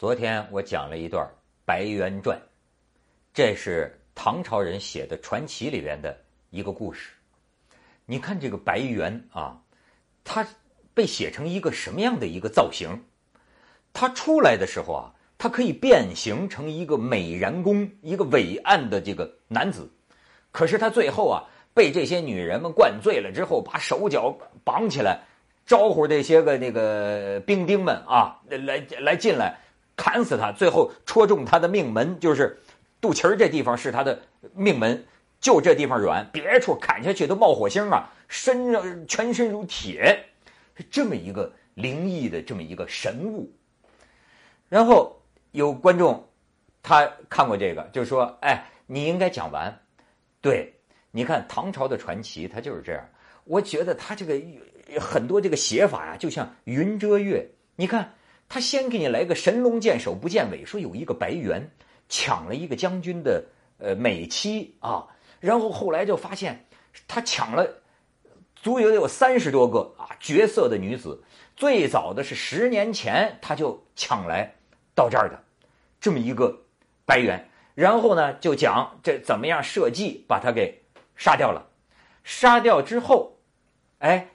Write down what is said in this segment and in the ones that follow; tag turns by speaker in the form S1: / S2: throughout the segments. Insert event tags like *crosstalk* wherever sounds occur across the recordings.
S1: 昨天我讲了一段《白猿传》，这是唐朝人写的传奇里边的一个故事。你看这个白猿啊，它被写成一个什么样的一个造型？它出来的时候啊，它可以变形成一个美髯公，一个伟岸的这个男子。可是他最后啊，被这些女人们灌醉了之后，把手脚绑起来。招呼这些个那个兵丁们啊，来来进来，砍死他，最后戳中他的命门，就是肚脐儿这地方是他的命门，就这地方软，别处砍下去都冒火星啊，身上全身如铁，是这么一个灵异的这么一个神物。然后有观众他看过这个，就说：“哎，你应该讲完。”对，你看唐朝的传奇，它就是这样。我觉得他这个。很多这个写法呀，就像云遮月。你看，他先给你来个神龙见首不见尾，说有一个白猿抢了一个将军的呃美妻啊，然后后来就发现他抢了足有有三十多个啊绝色的女子。最早的是十年前他就抢来到这儿的这么一个白猿，然后呢就讲这怎么样设计把他给杀掉了，杀掉之后，哎。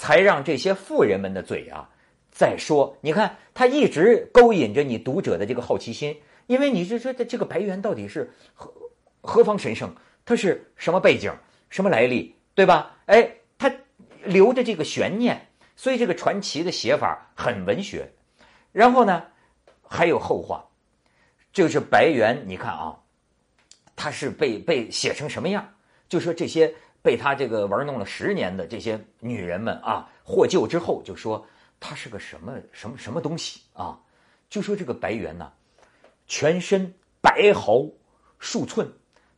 S1: 才让这些富人们的嘴啊再说，你看他一直勾引着你读者的这个好奇心，因为你是说这这个白猿到底是何何方神圣，他是什么背景、什么来历，对吧？哎，他留着这个悬念，所以这个传奇的写法很文学。然后呢，还有后话，就是白猿，你看啊，他是被被写成什么样？就说这些。被他这个玩弄了十年的这些女人们啊，获救之后就说他是个什么什么什么东西啊？就说这个白猿呢，全身白毫数寸，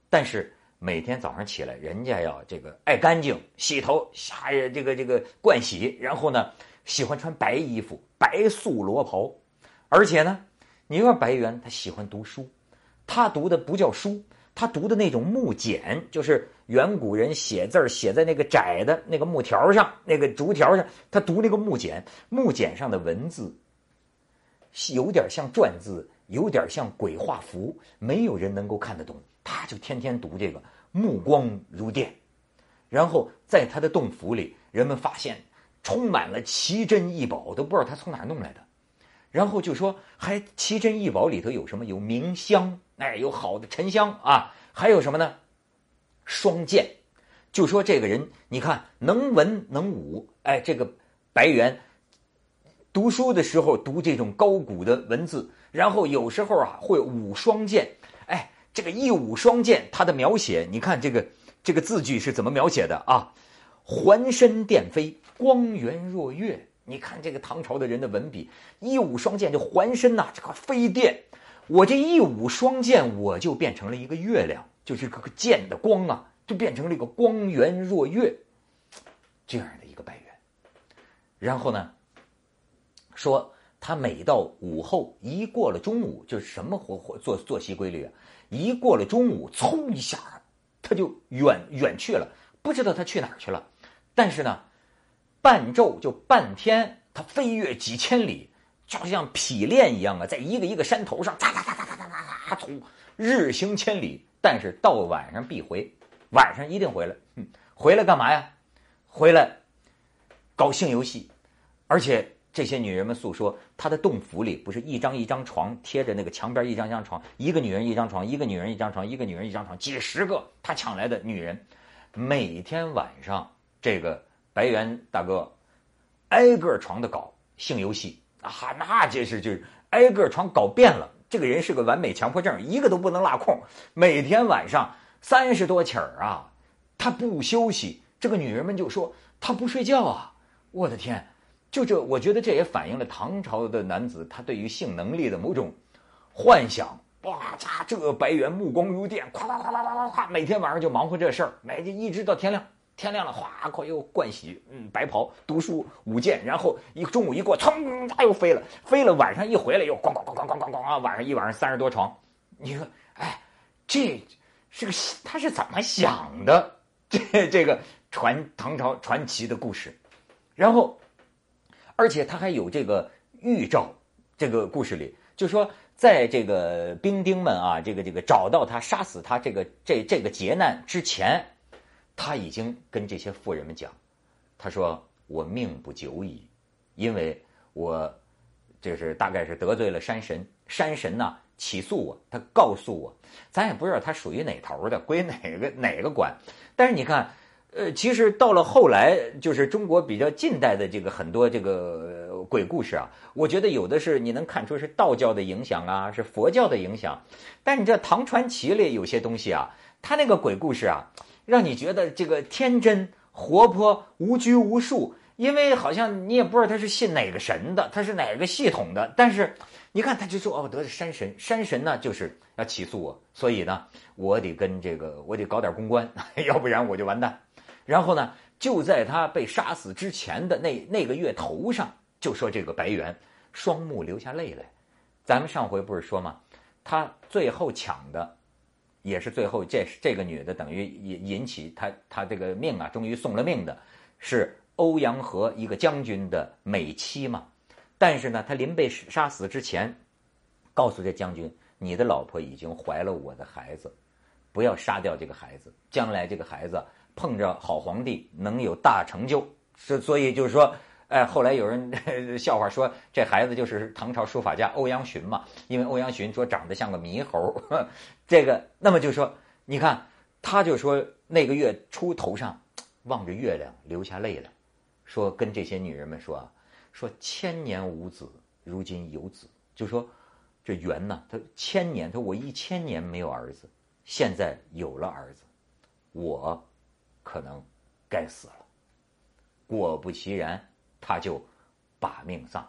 S1: 但是每天早上起来，人家要这个爱干净，洗头下这个这个盥洗，然后呢喜欢穿白衣服、白素罗袍，而且呢，你说白猿他喜欢读书，他读的不叫书。他读的那种木简，就是远古人写字儿写在那个窄的那个木条上、那个竹条上。他读那个木简，木简上的文字有点像篆字，有点像鬼画符，没有人能够看得懂。他就天天读这个，目光如电。然后在他的洞府里，人们发现充满了奇珍异宝，都不知道他从哪弄来的。然后就说，还奇珍异宝里头有什么？有冥香。哎，有好的沉香啊，还有什么呢？双剑，就说这个人，你看能文能武，哎，这个白猿读书的时候读这种高古的文字，然后有时候啊会舞双剑，哎，这个一舞双剑，他的描写，你看这个这个字句是怎么描写的啊？环身电飞，光源若月。你看这个唐朝的人的文笔，一舞双剑就环身呐，这个飞电。我这一舞双剑，我就变成了一个月亮，就是这个剑的光啊，就变成了一个光源若月这样的一个白猿。然后呢，说他每到午后一过了中午，就是什么活活作作息规律啊？一过了中午，嗖一下，他就远远去了，不知道他去哪儿去了。但是呢，半昼就半天，他飞越几千里。就像匹练一样啊，在一个一个山头上，哒哒哒哒哒哒哒走，日行千里。但是到晚上必回，晚上一定回来。嗯，回来。干嘛呀？回来搞性游戏。而且这些女人们诉说，她的洞府里不是一张一张床贴着那个墙边，一张一张床，一个女人一张床，一个女人一张床，一个女人一张床，几十个她抢来。的女人，每天晚上这个白猿大哥挨个床的搞性游戏。啊，那这是就是挨个床搞遍了。这个人是个完美强迫症，一个都不能落空。每天晚上三十多起儿啊，他不休息。这个女人们就说他不睡觉啊。我的天，就这，我觉得这也反映了唐朝的男子他对于性能力的某种幻想。哇嚓，这个白猿目光如电，咵咵咵咵咵咵，每天晚上就忙活这事儿，每天一直到天亮。天亮了，哗，快又灌洗，嗯，白袍，读书，舞剑，然后一中午一过，噌，他又飞了，飞了，晚上一回来又咣咣咣咣咣咣咣啊，晚上一晚上三十多床，你说，哎，这是个他是怎么想的？*laughs* 这这个传唐朝传奇的故事，然后，而且他还有这个预兆，这个故事里，就说在这个兵丁们啊，这个这个找到他、杀死他这个这这个劫难之前，他已经跟这些妇人们讲，他说：“我命不久矣，因为我这是大概是得罪了山神，山神呢起诉我，他告诉我，咱也不知道他属于哪头的，归哪个 *laughs* 哪个管。但是你看。”呃，其实到了后来，就是中国比较近代的这个很多这个鬼故事啊，我觉得有的是你能看出是道教的影响啊，是佛教的影响。但你这唐传奇里有些东西啊，他那个鬼故事啊，让你觉得这个天真活泼、无拘无束，因为好像你也不知道他是信哪个神的，他是哪个系统的。但是你看，他就说哦，得是山神，山神呢就是要起诉我，所以呢，我得跟这个我得搞点公关，*laughs* 要不然我就完蛋。然后呢，就在他被杀死之前的那那个月头上，就说这个白猿双目流下泪来。咱们上回不是说吗？他最后抢的，也是最后这这个女的等于引引起他他这个命啊，终于送了命的，是欧阳和一个将军的美妻嘛。但是呢，他临被杀死之前，告诉这将军，你的老婆已经怀了我的孩子，不要杀掉这个孩子，将来这个孩子。碰着好皇帝能有大成就，是所以就是说，哎，后来有人 *laughs* 笑话说这孩子就是唐朝书法家欧阳询嘛，因为欧阳询说长得像个猕猴，*laughs* 这个那么就说，你看他就说那个月初头上望着月亮流下泪来，说跟这些女人们说啊，说千年无子，如今有子，就说这元呢，他千年，他我一千年没有儿子，现在有了儿子，我。可能该死了，果不其然，他就把命丧。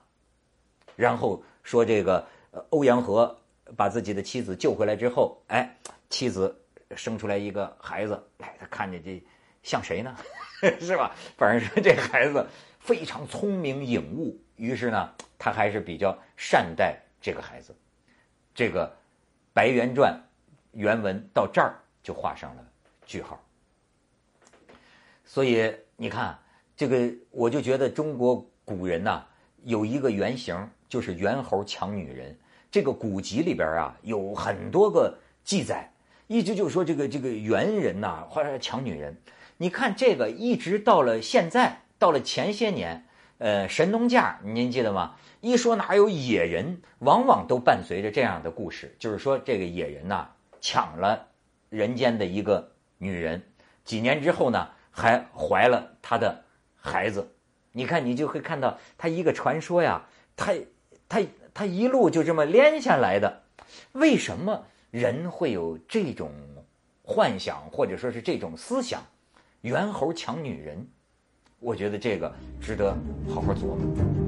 S1: 然后说这个欧阳和把自己的妻子救回来之后，哎，妻子生出来一个孩子，哎，他看着这像谁呢？*laughs* 是吧？反正说这孩子非常聪明颖悟，于是呢，他还是比较善待这个孩子。这个《白猿传》原文到这儿就画上了句号。所以你看，这个我就觉得中国古人呐有一个原型，就是猿猴抢女人。这个古籍里边啊有很多个记载，一直就说这个这个猿人呐，或者抢女人。你看这个一直到了现在，到了前些年，呃，神农架您记得吗？一说哪有野人，往往都伴随着这样的故事，就是说这个野人呐抢了人间的一个女人，几年之后呢？还怀了他的孩子，你看，你就会看到他一个传说呀，他他他一路就这么连下来的。为什么人会有这种幻想，或者说是这种思想？猿猴抢女人，我觉得这个值得好好琢磨。